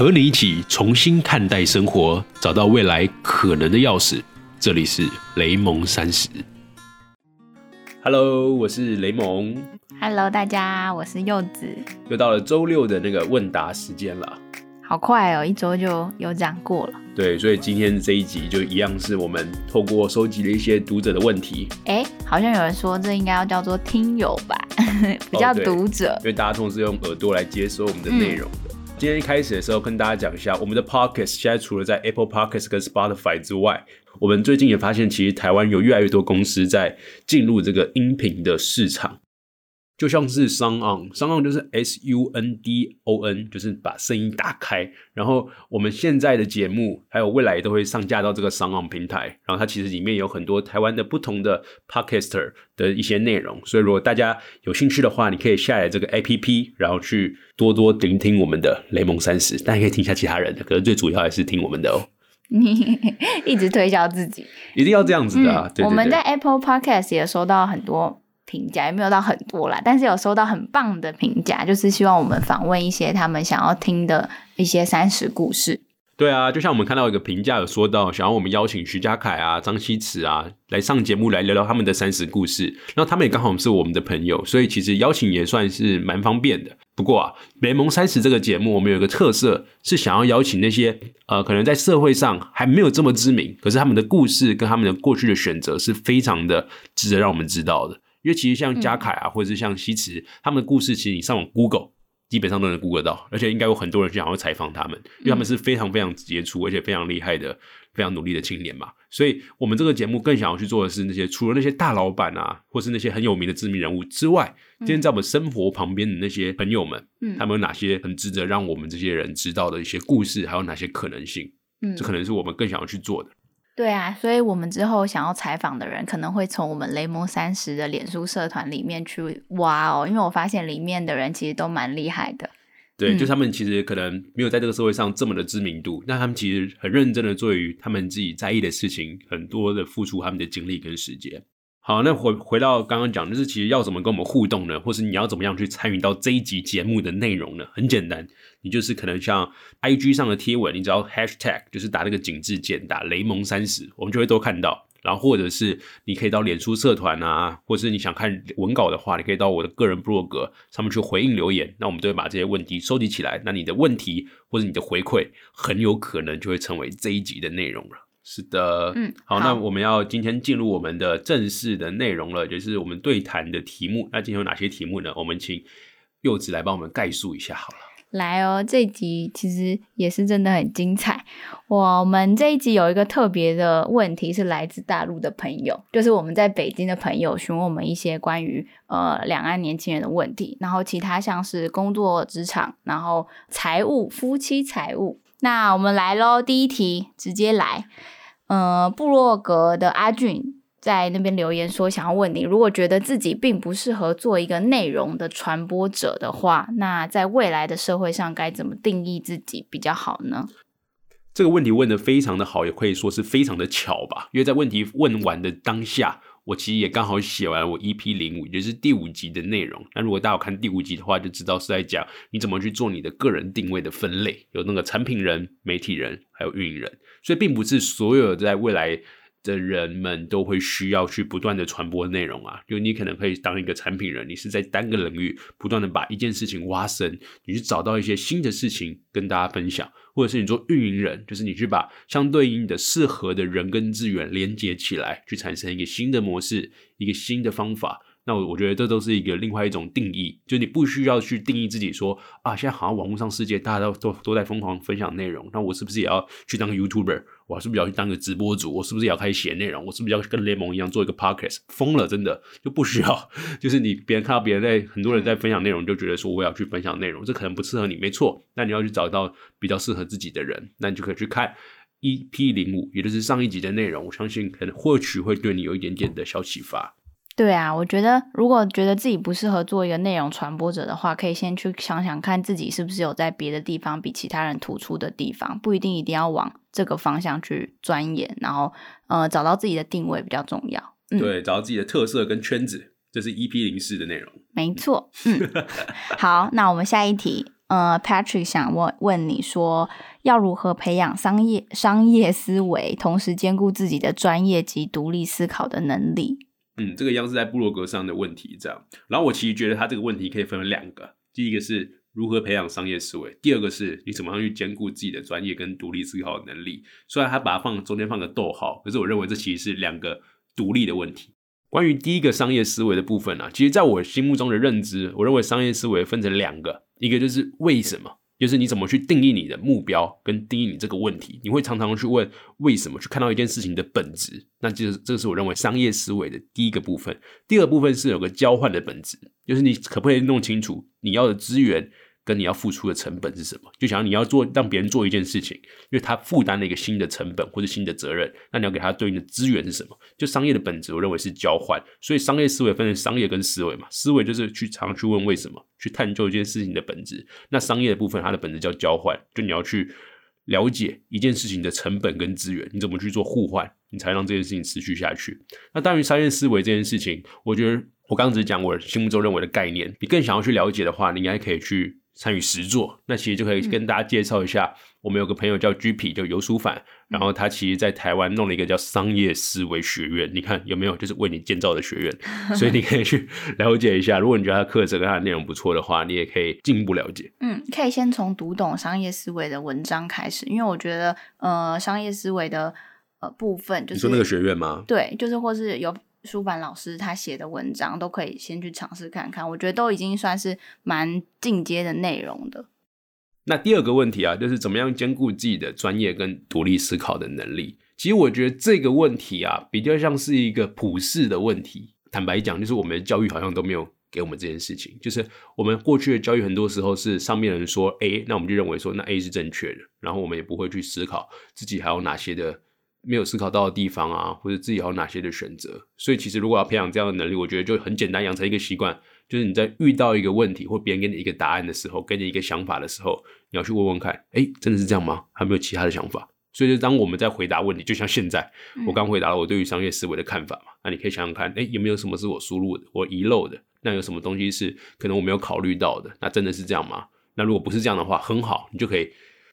和你一起重新看待生活，找到未来可能的钥匙。这里是雷蒙三十。Hello，我是雷蒙。Hello，大家，我是柚子。又到了周六的那个问答时间了。好快哦，一周就有讲过了。对，所以今天这一集就一样是我们透过收集了一些读者的问题，哎，好像有人说这应该要叫做听友吧，不叫读者。因为大家通常是用耳朵来接收我们的内容的。今天一开始的时候，跟大家讲一下，我们的 Podcast 现在除了在 Apple Podcast 跟 Spotify 之外，我们最近也发现，其实台湾有越来越多公司在进入这个音频的市场。就像是 Sound On，Sound On 就是 S U N D O N，就是把声音打开。然后我们现在的节目，还有未来都会上架到这个 Sound On 平台。然后它其实里面有很多台湾的不同的 Podcaster 的一些内容。所以如果大家有兴趣的话，你可以下载这个 A P P，然后去多多聆听我们的雷蒙三十。但也可以听一下其他人的，可是最主要还是听我们的哦。你 一直推销自己。一定要这样子的啊！对对对嗯我们在 Apple Podcast 也收到很多评价，也没有到很多啦，但是有收到很棒的评价，就是希望我们访问一些他们想要听的一些三十故事。对啊，就像我们看到一个评价有说到，想要我们邀请徐家凯啊、张希慈啊来上节目来聊聊他们的三十故事，然后他们也刚好是我们的朋友，所以其实邀请也算是蛮方便的。不过啊，联盟三十这个节目，我们有一个特色是想要邀请那些呃可能在社会上还没有这么知名，可是他们的故事跟他们的过去的选择是非常的值得让我们知道的。因为其实像嘉凯啊，或者是像西池他们的故事，其实你上网 Google。基本上都能 Google 到，而且应该有很多人想要采访他们，因为他们是非常非常杰出，而且非常厉害的、非常努力的青年嘛。所以，我们这个节目更想要去做的是那些除了那些大老板啊，或是那些很有名的知名人物之外，今天在我们生活旁边的那些朋友们，嗯他们有哪些很值得让我们这些人知道的一些故事，还有哪些可能性？嗯这可能是我们更想要去做的。对啊，所以我们之后想要采访的人，可能会从我们雷蒙三十的脸书社团里面去挖哦，因为我发现里面的人其实都蛮厉害的。对，嗯就他们其实可能没有在这个社会上这么的知名度，那他们其实很认真的做于他们自己在意的事情，很多的付出他们的精力跟时间。好，那回回到刚刚讲，就是其实要怎么跟我们互动呢？或是你要怎么样去参与到这一集节目的内容呢？很简单，你就是可能像 I G 上的贴文，你只要 Hashtag 就是打那个井字键，打雷蒙三十，我们就会都看到。然后或者是你可以到脸书社团啊，或者是你想看文稿的话，你可以到我的个人部落格上面去回应留言，那我们都会把这些问题收集起来。那你的问题或者你的回馈，很有可能就会成为这一集的内容了。是的，嗯好，好那我们要今天进入我们的正式的内容了，就是我们对谈的题目。那今天有哪些题目呢？我们请柚子来帮我们概述一下好了。来哦，这一集其实也是真的很精彩。我们这一集有一个特别的问题是来自大陆的朋友，就是我们在北京的朋友询问我们一些关于呃两岸年轻人的问题，然后其他像是工作、职场，然后财务、夫妻财务。那我们来喽，第一题直接来。呃，部落格的阿俊在那边留言说，想要问你，如果觉得自己并不适合做一个内容的传播者的话，那在未来的社会上该怎么定义自己比较好呢？这个问题问的非常的好，也可以说是非常的巧吧。因为在问题问完的当下，我其实也刚好写完我 EP 零五，也就是第五集的内容。那如果大家有看第五集的话，就知道是在讲你怎么去做你的个人定位的分类，有那个产品人、媒体人，还有运营人。所以并不是所有在未来的人们都会需要去不断的传播内容啊，就你可能可以当一个产品人，你是在单个领域不断的把一件事情挖深，你去找到一些新的事情跟大家分享，或者是你做运营人，就是你去把相对应的适合的人跟资源连接起来，去产生一个新的模式，一个新的方法。那我我觉得这都是一个另外一种定义，就你不需要去定义自己说啊，现在好像网络上世界大家都都都在疯狂分享内容，那我是不是也要去当 YouTuber？我是不是要去当个直播主？我是不是也要开始写内容？我是不是要跟联盟一样做一个 Podcast？疯了，真的就不需要。就是你别人看到别人在很多人在分享内容，就觉得说我要去分享内容，这可能不适合你，没错。那你要去找到比较适合自己的人，那你就可以去看 EP 零五，也就是上一集的内容。我相信可能或许会对你有一点点的小启发。对啊，我觉得如果觉得自己不适合做一个内容传播者的话，可以先去想想看自己是不是有在别的地方比其他人突出的地方，不一定一定要往这个方向去钻研，然后呃找到自己的定位比较重要。嗯，对，找到自己的特色跟圈子，这是 EP 零四的内容。没错。嗯，好，那我们下一题。呃，Patrick 想问问你说，要如何培养商业商业思维，同时兼顾自己的专业及独立思考的能力？嗯，这个央视在部落格上的问题这样。然后我其实觉得他这个问题可以分为两个，第一个是。如何培养商业思维？第二个是你怎么样去兼顾自己的专业跟独立思考能力？虽然他把它放中间放个逗号，可是我认为这其实是两个独立的问题。关于第一个商业思维的部分呢，其实在我心目中的认知，我认为商业思维分成两个，一个就是为什么。就是你怎么去定义你的目标，跟定义你这个问题，你会常常去问为什么，去看到一件事情的本质，那就是这是我认为商业思维的第一个部分。第二部分是有个交换的本质，就是你可不可以弄清楚你要的资源。跟你要付出的成本是什么？就想要你要做让别人做一件事情，因为他负担了一个新的成本或者新的责任，那你要给他对应的资源是什么？就商业的本质，我认为是交换。所以商业思维分成商业跟思维嘛，思维就是去常去问为什么，去探究一件事情的本质。那商业的部分，它的本质叫交换，就你要去了解一件事情的成本跟资源，你怎么去做互换，你才让这件事情持续下去。那关于商业思维这件事情，我觉得我刚刚只讲我心目中认为的概念，你更想要去了解的话，你应该可以去。参与实作，那其实就可以跟大家介绍一下，我们有个朋友叫 GP，叫游书凡，然后他其实在台湾弄了一个叫商业思维学院，你看有没有？就是为你建造的学院，所以你可以去 了解一下。如果你觉得他课程跟他的内容不错的话，你也可以进一步了解。嗯，可以先从读懂商业思维的文章开始，因为我觉得，呃，商业思维的呃部分就是你说那个学院吗？对，就是或是有。书凡老师他写的文章都可以先去尝试看看，我觉得都已经算是蛮进阶的内容的。那第二个问题啊，就是怎么样兼顾自己的专业跟独立思考的能力？其实我觉得这个问题啊，比较像是一个普世的问题。坦白讲，就是我们的教育好像都没有给我们这件事情。就是我们过去的教育很多时候是上面人说 A，那我们就认为说那 A 是正确的，然后我们也不会去思考自己还有哪些的。没有思考到的地方啊，或者自己有哪些的选择，所以其实如果要培养这样的能力，我觉得就很简单，养成一个习惯，就是你在遇到一个问题或别人给你一个答案的时候，给你一个想法的时候，你要去问问看，哎，真的是这样吗？还没有其他的想法？所以就当我们在回答问题，就像现在我刚回答了我对于商业思维的看法嘛，那你可以想想看，哎，有没有什么是我输入的，我遗漏的？那有什么东西是可能我没有考虑到的？那真的是这样吗？那如果不是这样的话，很好，你就可以。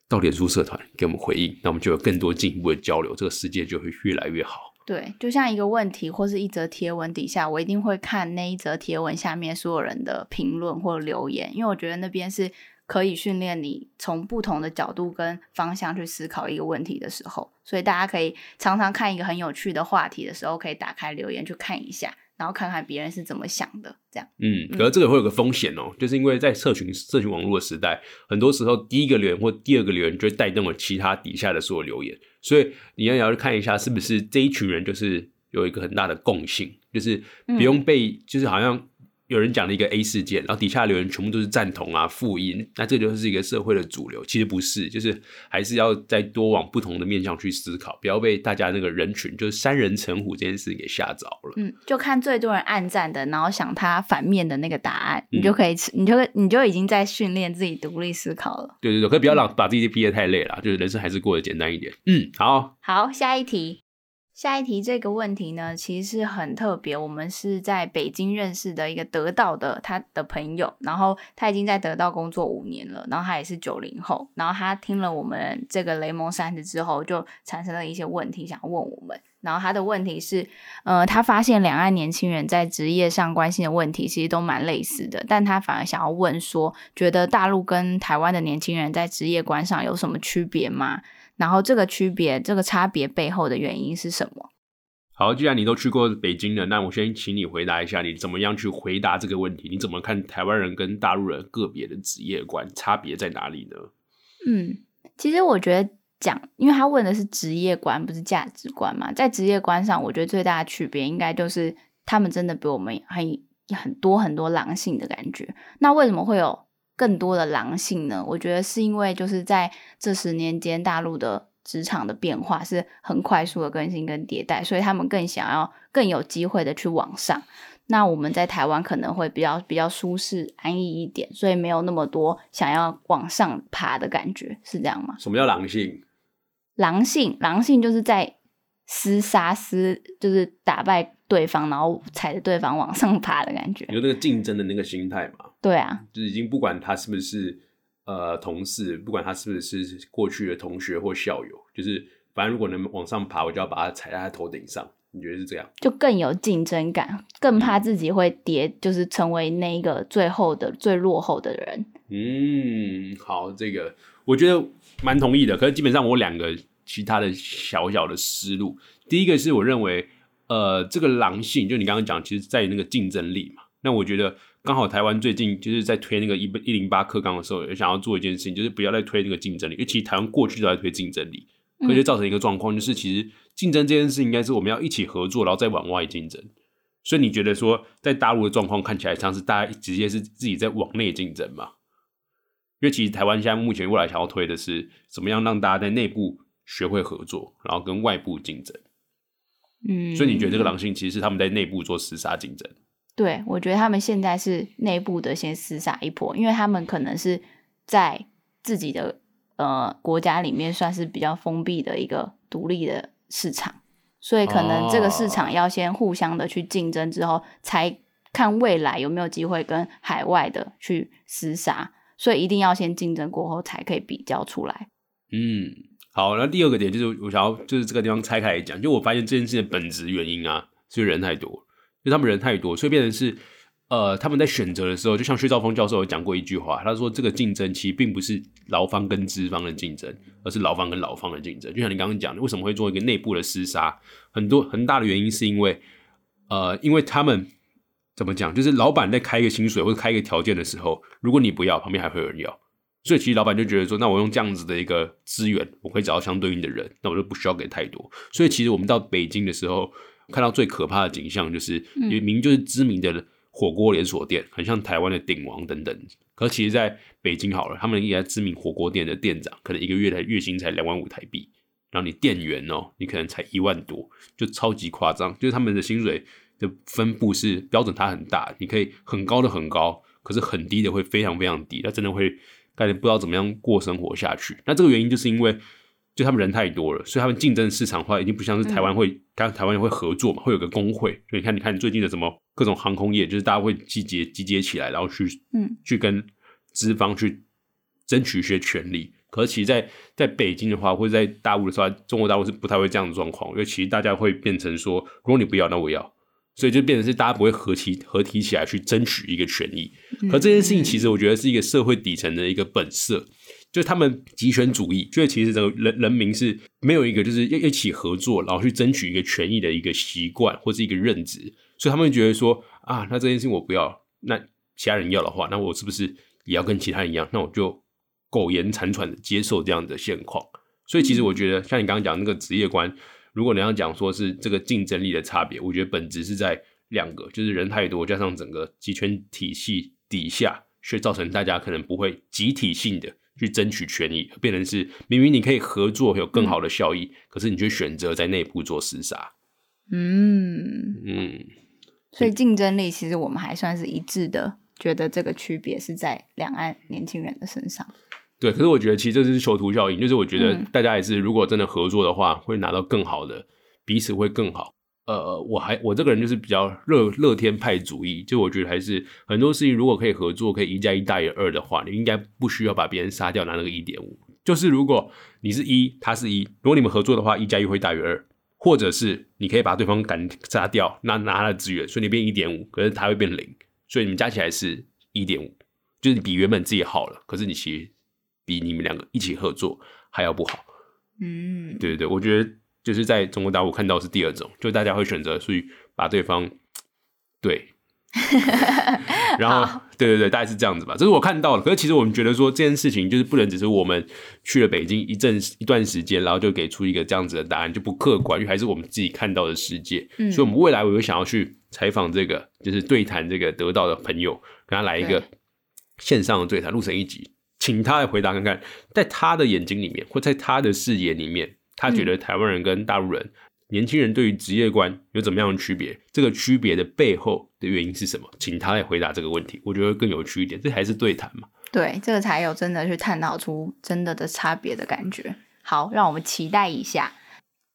到脸书社团给我们回应，那我们就有更多进一步的交流，这个世界就会越来越好。对，就像一个问题或是一则贴文底下，我一定会看那一则贴文下面所有人的评论或留言，因为我觉得那边是可以训练你从不同的角度跟方向去思考一个问题的时候，所以大家可以常常看一个很有趣的话题的时候，可以打开留言去看一下。然后看看别人是怎么想的，这样。嗯，可是这个会有个风险哦，就是因为在社群社群网络的时代，很多时候第一个留言或第二个留言就会带动了其他底下的所有留言，所以你要要去看一下是不是这一群人就是有一个很大的共性，就是不用被，就是好像。有人讲了一个 A 事件，然后底下留言全部都是赞同啊、复音，那这就是一个社会的主流。其实不是，就是还是要再多往不同的面向去思考，不要被大家那个人群就是三人成虎这件事给吓着了。嗯，就看最多人暗赞的，然后想他反面的那个答案，你就可以，你就你就已经在训练自己独立思考了。对对对，可以不要让把自己逼得太累了，就是人生还是过得简单一点。嗯，好，好，下一题。下一题这个问题呢，其实是很特别。我们是在北京认识的一个得到的他的朋友，然后他已经在得到工作五年了，然后他也是九零后，然后他听了我们这个雷蒙三十之后，就产生了一些问题想要问我们。然后他的问题是，呃，他发现两岸年轻人在职业上关心的问题其实都蛮类似的，但他反而想要问说，觉得大陆跟台湾的年轻人在职业观上有什么区别吗？然后这个区别、这个差别背后的原因是什么？好，既然你都去过北京了，那我先请你回答一下，你怎么样去回答这个问题？你怎么看台湾人跟大陆人个别的职业观差别在哪里呢？嗯，其实我觉得讲，因为他问的是职业观，不是价值观嘛。在职业观上，我觉得最大的区别应该就是他们真的比我们很很多很多狼性的感觉。那为什么会有？更多的狼性呢？我觉得是因为就是在这十年间，大陆的职场的变化是很快速的更新跟迭代，所以他们更想要更有机会的去往上。那我们在台湾可能会比较比较舒适安逸一点，所以没有那么多想要往上爬的感觉，是这样吗？什么叫狼性？狼性，狼性就是在厮杀厮，就是打败。对方，然后踩着对方往上爬的感觉，有那个竞争的那个心态嘛？对啊，就是已经不管他是不是呃同事，不管他是不是过去的同学或校友，就是反正如果能往上爬，我就要把他踩在他头顶上。你觉得是这样？就更有竞争感，更怕自己会跌，就是成为那个最后的最落后的人。嗯，好，这个我觉得蛮同意的。可是基本上我两个其他的小小的思路，第一个是我认为，呃，这个狼性，就你刚刚讲，其实在于那个竞争力嘛。那我觉得刚好台湾最近就是在推那个一一零八课纲的时候，也想要做一件事情，就是不要再推那个竞争力，因为其实台湾过去都在推竞争力，所以就造成一个状况，就是其实竞争这件事应该是我们要一起合作，然后再往外竞争。所以你觉得说，在大陆的状况看起来像是大家直接是自己在往内竞争嘛？因为其实台湾现在目前未来想要推的是怎么样让大家在内部学会合作，然后跟外部竞争。嗯，所以你觉得这个狼性其实是他们在内部做厮杀竞争？对，我觉得他们现在是内部的先厮杀一波，因为他们可能是在自己的呃国家里面算是比较封闭的一个独立的市场，所以可能这个市场要先互相的去竞争之后，才看未来有没有机会跟海外的去厮杀。所以一定要先竞争过后，才可以比较出来。嗯，好，那第二个点就是我想要就是这个地方拆开来讲，就我发现这件事的本质原因啊，是人太多，就他们人太多，所以变成是呃他们在选择的时候，就像薛兆丰教授有讲过一句话，他说这个竞争其实并不是劳方跟资方的竞争，而是劳方跟劳方的竞争。就像你刚刚讲的，为什么会做一个内部的厮杀？很多很大的原因是因为呃，因为他们。怎么讲？就是老板在开一个薪水或者开一个条件的时候，如果你不要，旁边还会有人要。所以其实老板就觉得说，那我用这样子的一个资源，我可以找到相对应的人，那我就不需要给太多。所以其实我们到北京的时候，看到最可怕的景象就是，明明就是知名的火锅连锁店，很像台湾的鼎王等等。可其实在北京好了，他们一家知名火锅店的店长，可能一个月的月薪才两万五台币，然后你店员哦，你可能才一万多，就超级夸张。就是他们的薪水。的分布是标准，它很大，你可以很高的很高，可是很低的会非常非常低，那真的会感觉不知道怎么样过生活下去。那这个原因就是因为就他们人太多了，所以他们竞争市场化已经不像是台湾会，刚台湾会合作嘛，会有个工会。所以你看，你看最近的什么各种航空业，就是大家会集结集结起来，然后去嗯去跟资方去争取一些权利。可是其实在在北京的话，或者在大陆的时候，中国大陆是不太会这样的状况，因为其实大家会变成说，如果你不要，那我要。所以就变成是大家不会合起合体起来去争取一个权益，可这件事情其实我觉得是一个社会底层的一个本色，就是他们集权主义，就是其实这个人人民是没有一个就是要一起合作，然后去争取一个权益的一个习惯或是一个认知，所以他们觉得说啊，那这件事情我不要，那其他人要的话，那我是不是也要跟其他人一样？那我就苟延残喘的接受这样的现况。所以其实我觉得像你刚刚讲那个职业观。如果你要讲说是这个竞争力的差别，我觉得本质是在两个，就是人太多，加上整个集权体系底下，却造成大家可能不会集体性的去争取权益，变成是明明你可以合作有更好的效益，可是你却选择在内部做厮杀。嗯嗯，所以竞争力其实我们还算是一致的，觉得这个区别是在两岸年轻人的身上。对，可是我觉得其实这是囚徒效应，就是我觉得大家也是，如果真的合作的话，会拿到更好的，彼此会更好。呃，我还我这个人就是比较乐乐天派主义，就我觉得还是很多事情如果可以合作，可以一加一大于二的话，你应该不需要把别人杀掉拿那个一点五。就是如果你是一，他是一，如果你们合作的话，一加一会大于二，或者是你可以把对方赶杀掉，那拿他的资源，所以你变一点五，可是他会变零，所以你们加起来是一点五，就是比原本自己好了，可是你其实。比你们两个一起合作还要不好，嗯，对对对，我觉得就是在中国大陆看到是第二种，就大家会选择去把对方对，然后对对对，大概是这样子吧，这是我看到的。可是其实我们觉得说这件事情就是不能只是我们去了北京一阵一段时间，然后就给出一个这样子的答案，就不客观，因为还是我们自己看到的世界。嗯，所以我们未来我会想要去采访这个，就是对谈这个得到的朋友，跟他来一个线上的对谈，录成一集。请他来回答看看，在他的眼睛里面，或在他的视野里面，他觉得台湾人跟大陆人、年轻人对于职业观有怎么样的区别？这个区别的背后的原因是什么？请他来回答这个问题，我觉得更有趣一点。这还是对谈嘛？对，这个才有真的去探讨出真的的差别的感觉。好，让我们期待一下。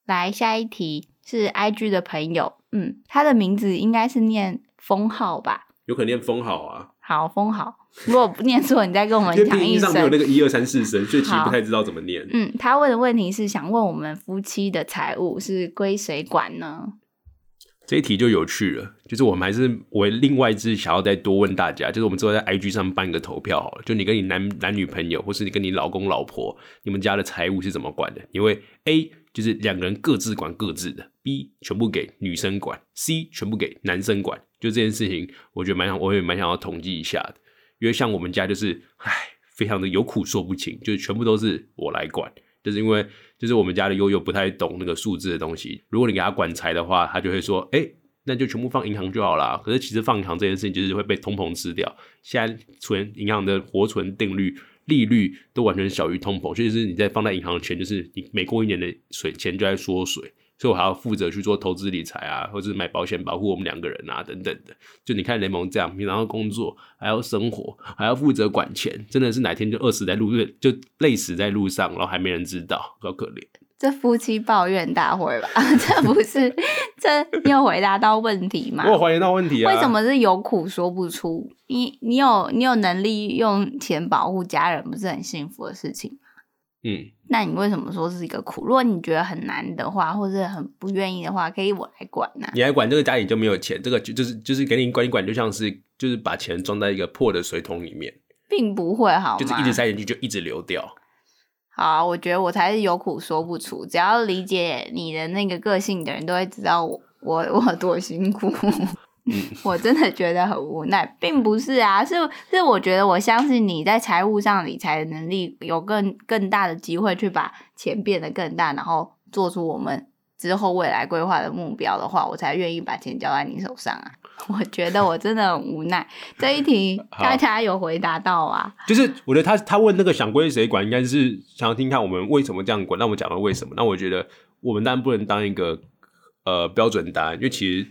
来，下一题是 IG 的朋友，嗯，他的名字应该是念封号吧？有可能念封号啊。好，封好。如果不念错，你再跟我们讲一拼音上没有声。那个一二三四声，所以其实不太知道怎么念。嗯，他问的问题是想问我们夫妻的财务是归谁管呢？这一题就有趣了，就是我们还是我另外是想要再多问大家，就是我们之后在 IG 上办一个投票好了，就你跟你男男女朋友，或是你跟你老公老婆，你们家的财务是怎么管的？因为 A 就是两个人各自管各自的，B 全部给女生管，C 全部给男生管。就这件事情，我觉得蛮想，我也蛮想要统计一下的，因为像我们家就是，唉，非常的有苦说不清，就是全部都是我来管。就是因为就是我们家的悠悠不太懂那个数字的东西，如果你给他管财的话，他就会说，哎、那就全部放银行就好啦。可是其实放银行这件事情就是会被通膨吃掉。现在存银行的活存定律、利率都完全小于通膨，所以就是你在放在银行的钱，就是你每过一年的水钱就在缩水。所以我还要负责去做投资理财啊，或者是买保险保护我们两个人啊，等等的。就你看雷蒙这样，平常要工作，还要生活，还要负责管钱，真的是哪天就饿死在路，就累死在路上，然后还没人知道，好可怜。这夫妻抱怨大会吧？这不是这你有回答到问题吗我？有怀疑到问题啊，为什？么是有苦说不出？你你有你有能力用钱保护家人，不是很幸福的事情？嗯，那你为什么说是一个苦？如果你觉得很难的话，或者很不愿意的话，可以我来管呐、你来管这个家里就没有钱，这个就就是就是给你管一管，就像是就是把钱装在一个破的水桶里面，并不会好？就是一直塞进去就一直流掉。好啊、我觉得我才是有苦说不出。只要理解你的那个个性的人，都会知道我我我有多辛苦。我真的觉得很无奈，并不是啊，是是我觉得我相信你在财务上理财的能力有更更大的机会去把钱变得更大，然后做出我们之后未来规划的目标的话，我才愿意把钱交在你手上啊。我觉得我真的很无奈，这一题好大家有回答到啊？就是我觉得他他问那个想归谁管，应该是想要听看我们为什么这样管。那我们讲了为什么？那我觉得我们当然不能当一个呃标准答案，因为其实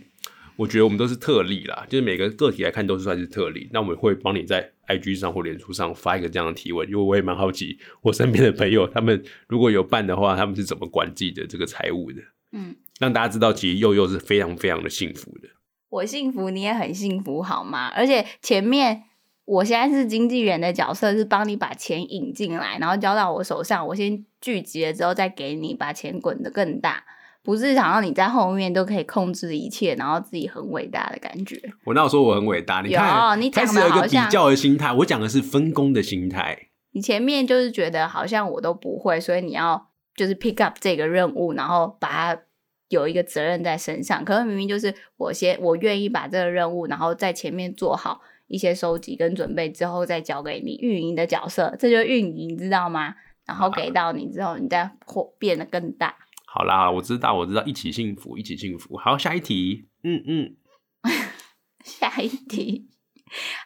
我觉得我们都是特例啦，就是每个个体来看都是算是特例。那我们会帮你在 IG 上或脸书上发一个这样的提问，因为我也蛮好奇我身边的朋友他们如果有办的话，他们是怎么管自己的这个财务的，嗯，让大家知道其实佑佑是非常非常的幸福的。我幸福，你也很幸福，好吗？而且前面我现在是经纪人的角色，是帮你把钱引进来，然后交到我手上，我先聚集了之后再给你，把钱滚得更大。不是想要你在后面都可以控制一切，然后自己很伟大的感觉。我那有说我很伟大，你看，有你讲开始有一个比较的心态，我讲的是分工的心态。你前面就是觉得好像我都不会，所以你要就是 pick up 这个任务，然后把它有一个责任在身上。可是明明就是我先，我愿意把这个任务，然后在前面做好一些收集跟准备之后，再交给你运营的角色，这就是运营，知道吗？然后给到你之后，你再扩变得更大。好啦，我知道，我知道，一起幸福，一起幸福。好，下一题，嗯嗯，下一题，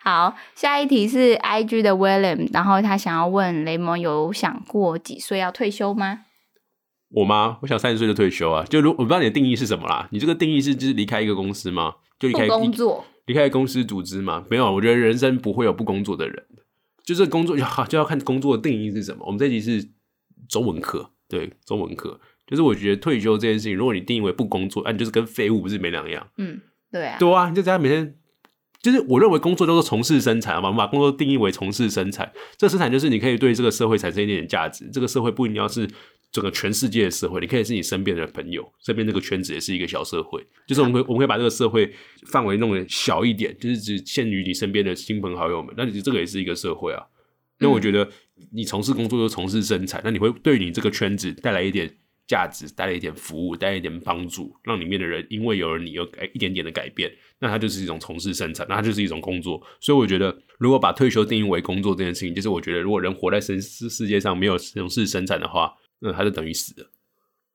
好，下一题是 I G 的 William，然后他想要问雷蒙有想过几岁要退休吗？我吗？我想三十岁就退休啊。就如我不知道你的定义是什么啦，你这个定义是就是离开一个公司吗？就离不开工作，离开公司组织吗？没有，我觉得人生不会有不工作的人，就是工作就就要看工作的定义是什么。我们这集是中文课，对中文课，就是我觉得退休这件事情，如果你定义为不工作，啊，你就是跟废物不是没两样。嗯，对啊，对啊，你就在家每天，就是我认为工作都是从事生产嘛，我们把工作定义为从事生产，这生产就是你可以对这个社会产生一点点价值，这个社会不一定要是整个全世界的社会，你可以是你身边的朋友，身边这个圈子也是一个小社会，就是我们会我们会把这个社会范围弄得小一点，就是只限于你身边的亲朋好友们，那你这个也是一个社会啊。因为我觉得你从事工作就从事生产，那你会对你这个圈子带来一点价值，带了一点服务，带来一点帮助，让里面的人因为有了你有改一点点的改变，那它就是一种从事生产，那它就是一种工作。所以我觉得，如果把退休定义为工作这件事情，就是我觉得如果人活在世世世界上没有从事生产的话，那他就等于死了。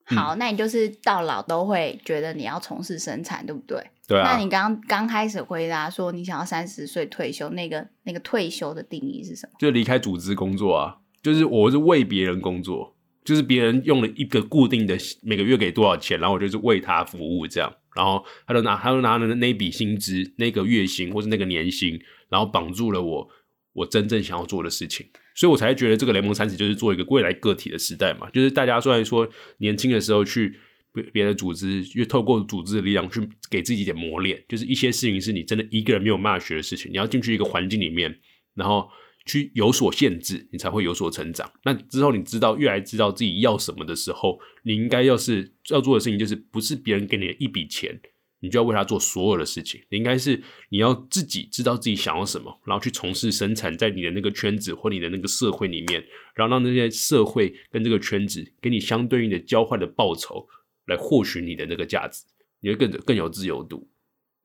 嗯好，那你就是到老都会觉得你要从事生产，对不对？对啊，那你刚刚开始回答说你想要三十岁退休，那个那个退休的定义是什么？就离开组织工作啊，就是我是为别人工作，就是别人用了一个固定的每个月给多少钱，然后我就是为他服务这样，然后他就拿他就拿了那笔薪资、那个月薪或是那个年薪，然后绑住了我我真正想要做的事情，所以我才觉得这个雷蒙三十就是做一个未来个体的时代嘛，就是大家虽然说年轻的时候去别别的组织，就透过组织的力量去给自己一点磨练，就是一些事情是你真的一个人没有办法学的事情，你要进去一个环境里面，然后去有所限制，你才会有所成长。那之后你知道越来知道自己要什么的时候，你应该要是要做的事情，就是不是别人给你的一笔钱，你就要为他做所有的事情。你应该是你要自己知道自己想要什么，然后去从事生产，在你的那个圈子或你的那个社会里面，然后让那些社会跟这个圈子给你相对应的交换的报酬。来获取你的那个价值，你会更更有自由度。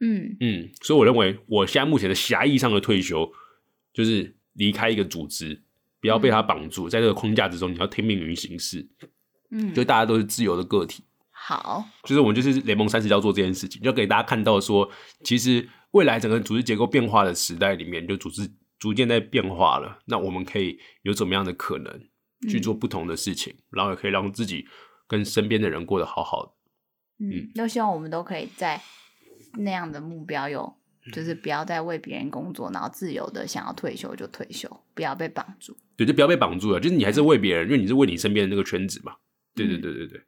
嗯嗯，所以我认为，我现在目前的狭义上的退休，就是离开一个组织，不要被他绑住，在这个框架之中，你要听命于形式。嗯，就大家都是自由的个体。好，就是我们就是联盟三十要做这件事情，就给大家看到说，其实未来整个组织结构变化的时代里面，就组织逐渐在变化了。那我们可以有怎么样的可能去做不同的事情，然后也可以让自己。跟身边的人过得好好的，嗯，都希望我们都可以在那样的目标有，就是不要再为别人工作，然后自由的想要退休就退休，不要被绑住。对，就不要被绑住了，就是你还是为别人，因为你是为你身边的那个圈子嘛。对对对对对。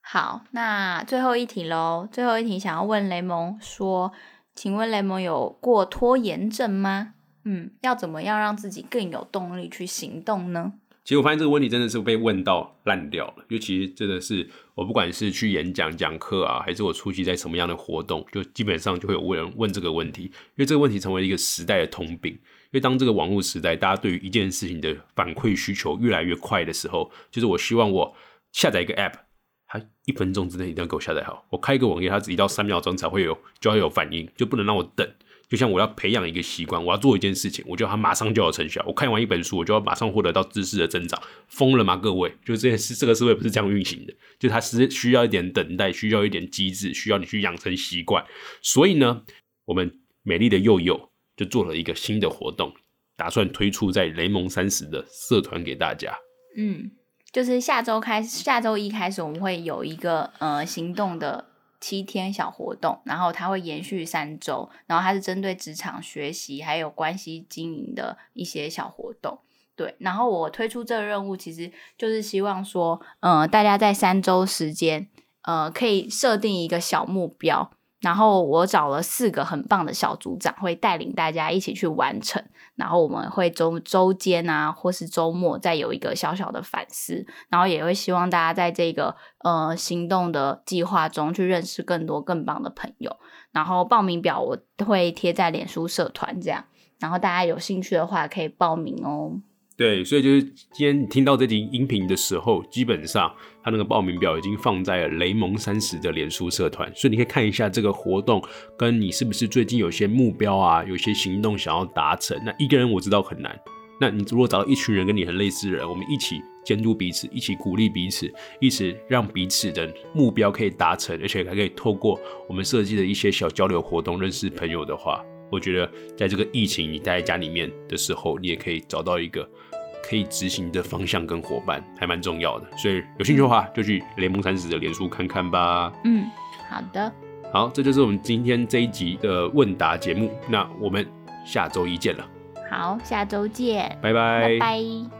好，那最后一题喽，最后一题想要问雷蒙说，请问雷蒙有过拖延症吗？嗯，要怎么样让自己更有动力去行动呢？其实我发现这个问题真的是被问到烂掉了，因为其实真的是我不管是去演讲讲课啊，还是我出席在什么样的活动，就基本上就会有人问这个问题，因为这个问题成为一个时代的通病。因为当这个网络时代，大家对于一件事情的反馈需求越来越快的时候，就是我希望我下载一个 App，它一分钟之内一定要给我下载好；我开一个网页，它只一到三秒钟才会有就要有反应，就不能让我等。就像我要培养一个习惯，我要做一件事情，我就它马上就有成效。我看完一本书，我就要马上获得到知识的增长，疯了吗？各位，就这件事，这个社会不是这样运行的，就它是需要一点等待，需要一点机制，需要你去养成习惯。所以呢，我们美丽的幼幼就做了一个新的活动，打算推出在雷蒙三十的社团给大家。嗯，就是下周开，下周一开始，我们会有一个呃行动的。七天小活动，然后它会延续三周，然后它是针对职场学习还有关系经营的一些小活动。对，然后我推出这个任务，其实就是希望说，呃，大家在三周时间，呃，可以设定一个小目标。然后我找了四个很棒的小组长，会带领大家一起去完成。然后我们会周周间啊，或是周末再有一个小小的反思。然后也会希望大家在这个呃行动的计划中去认识更多更棒的朋友。然后报名表我会贴在脸书社团这样。然后大家有兴趣的话可以报名哦。对，所以就是今天听到这集音频的时候，基本上他那个报名表已经放在了雷蒙三十的脸书社团，所以你可以看一下这个活动，跟你是不是最近有些目标啊，有些行动想要达成。那一个人我知道很难，那你如果找到一群人跟你很类似的人，我们一起监督彼此，一起鼓励彼此，一起让彼此的目标可以达成，而且还可以透过我们设计的一些小交流活动认识朋友的话，我觉得在这个疫情你待在家里面的时候，你也可以找到一个。可以执行的方向跟伙伴还蛮重要的，所以有兴趣的话就去联盟三十的脸书看看吧。嗯，好的，好，这就是我们今天这一集的问答节目，那我们下周一见了。好，下周见，拜拜，拜拜。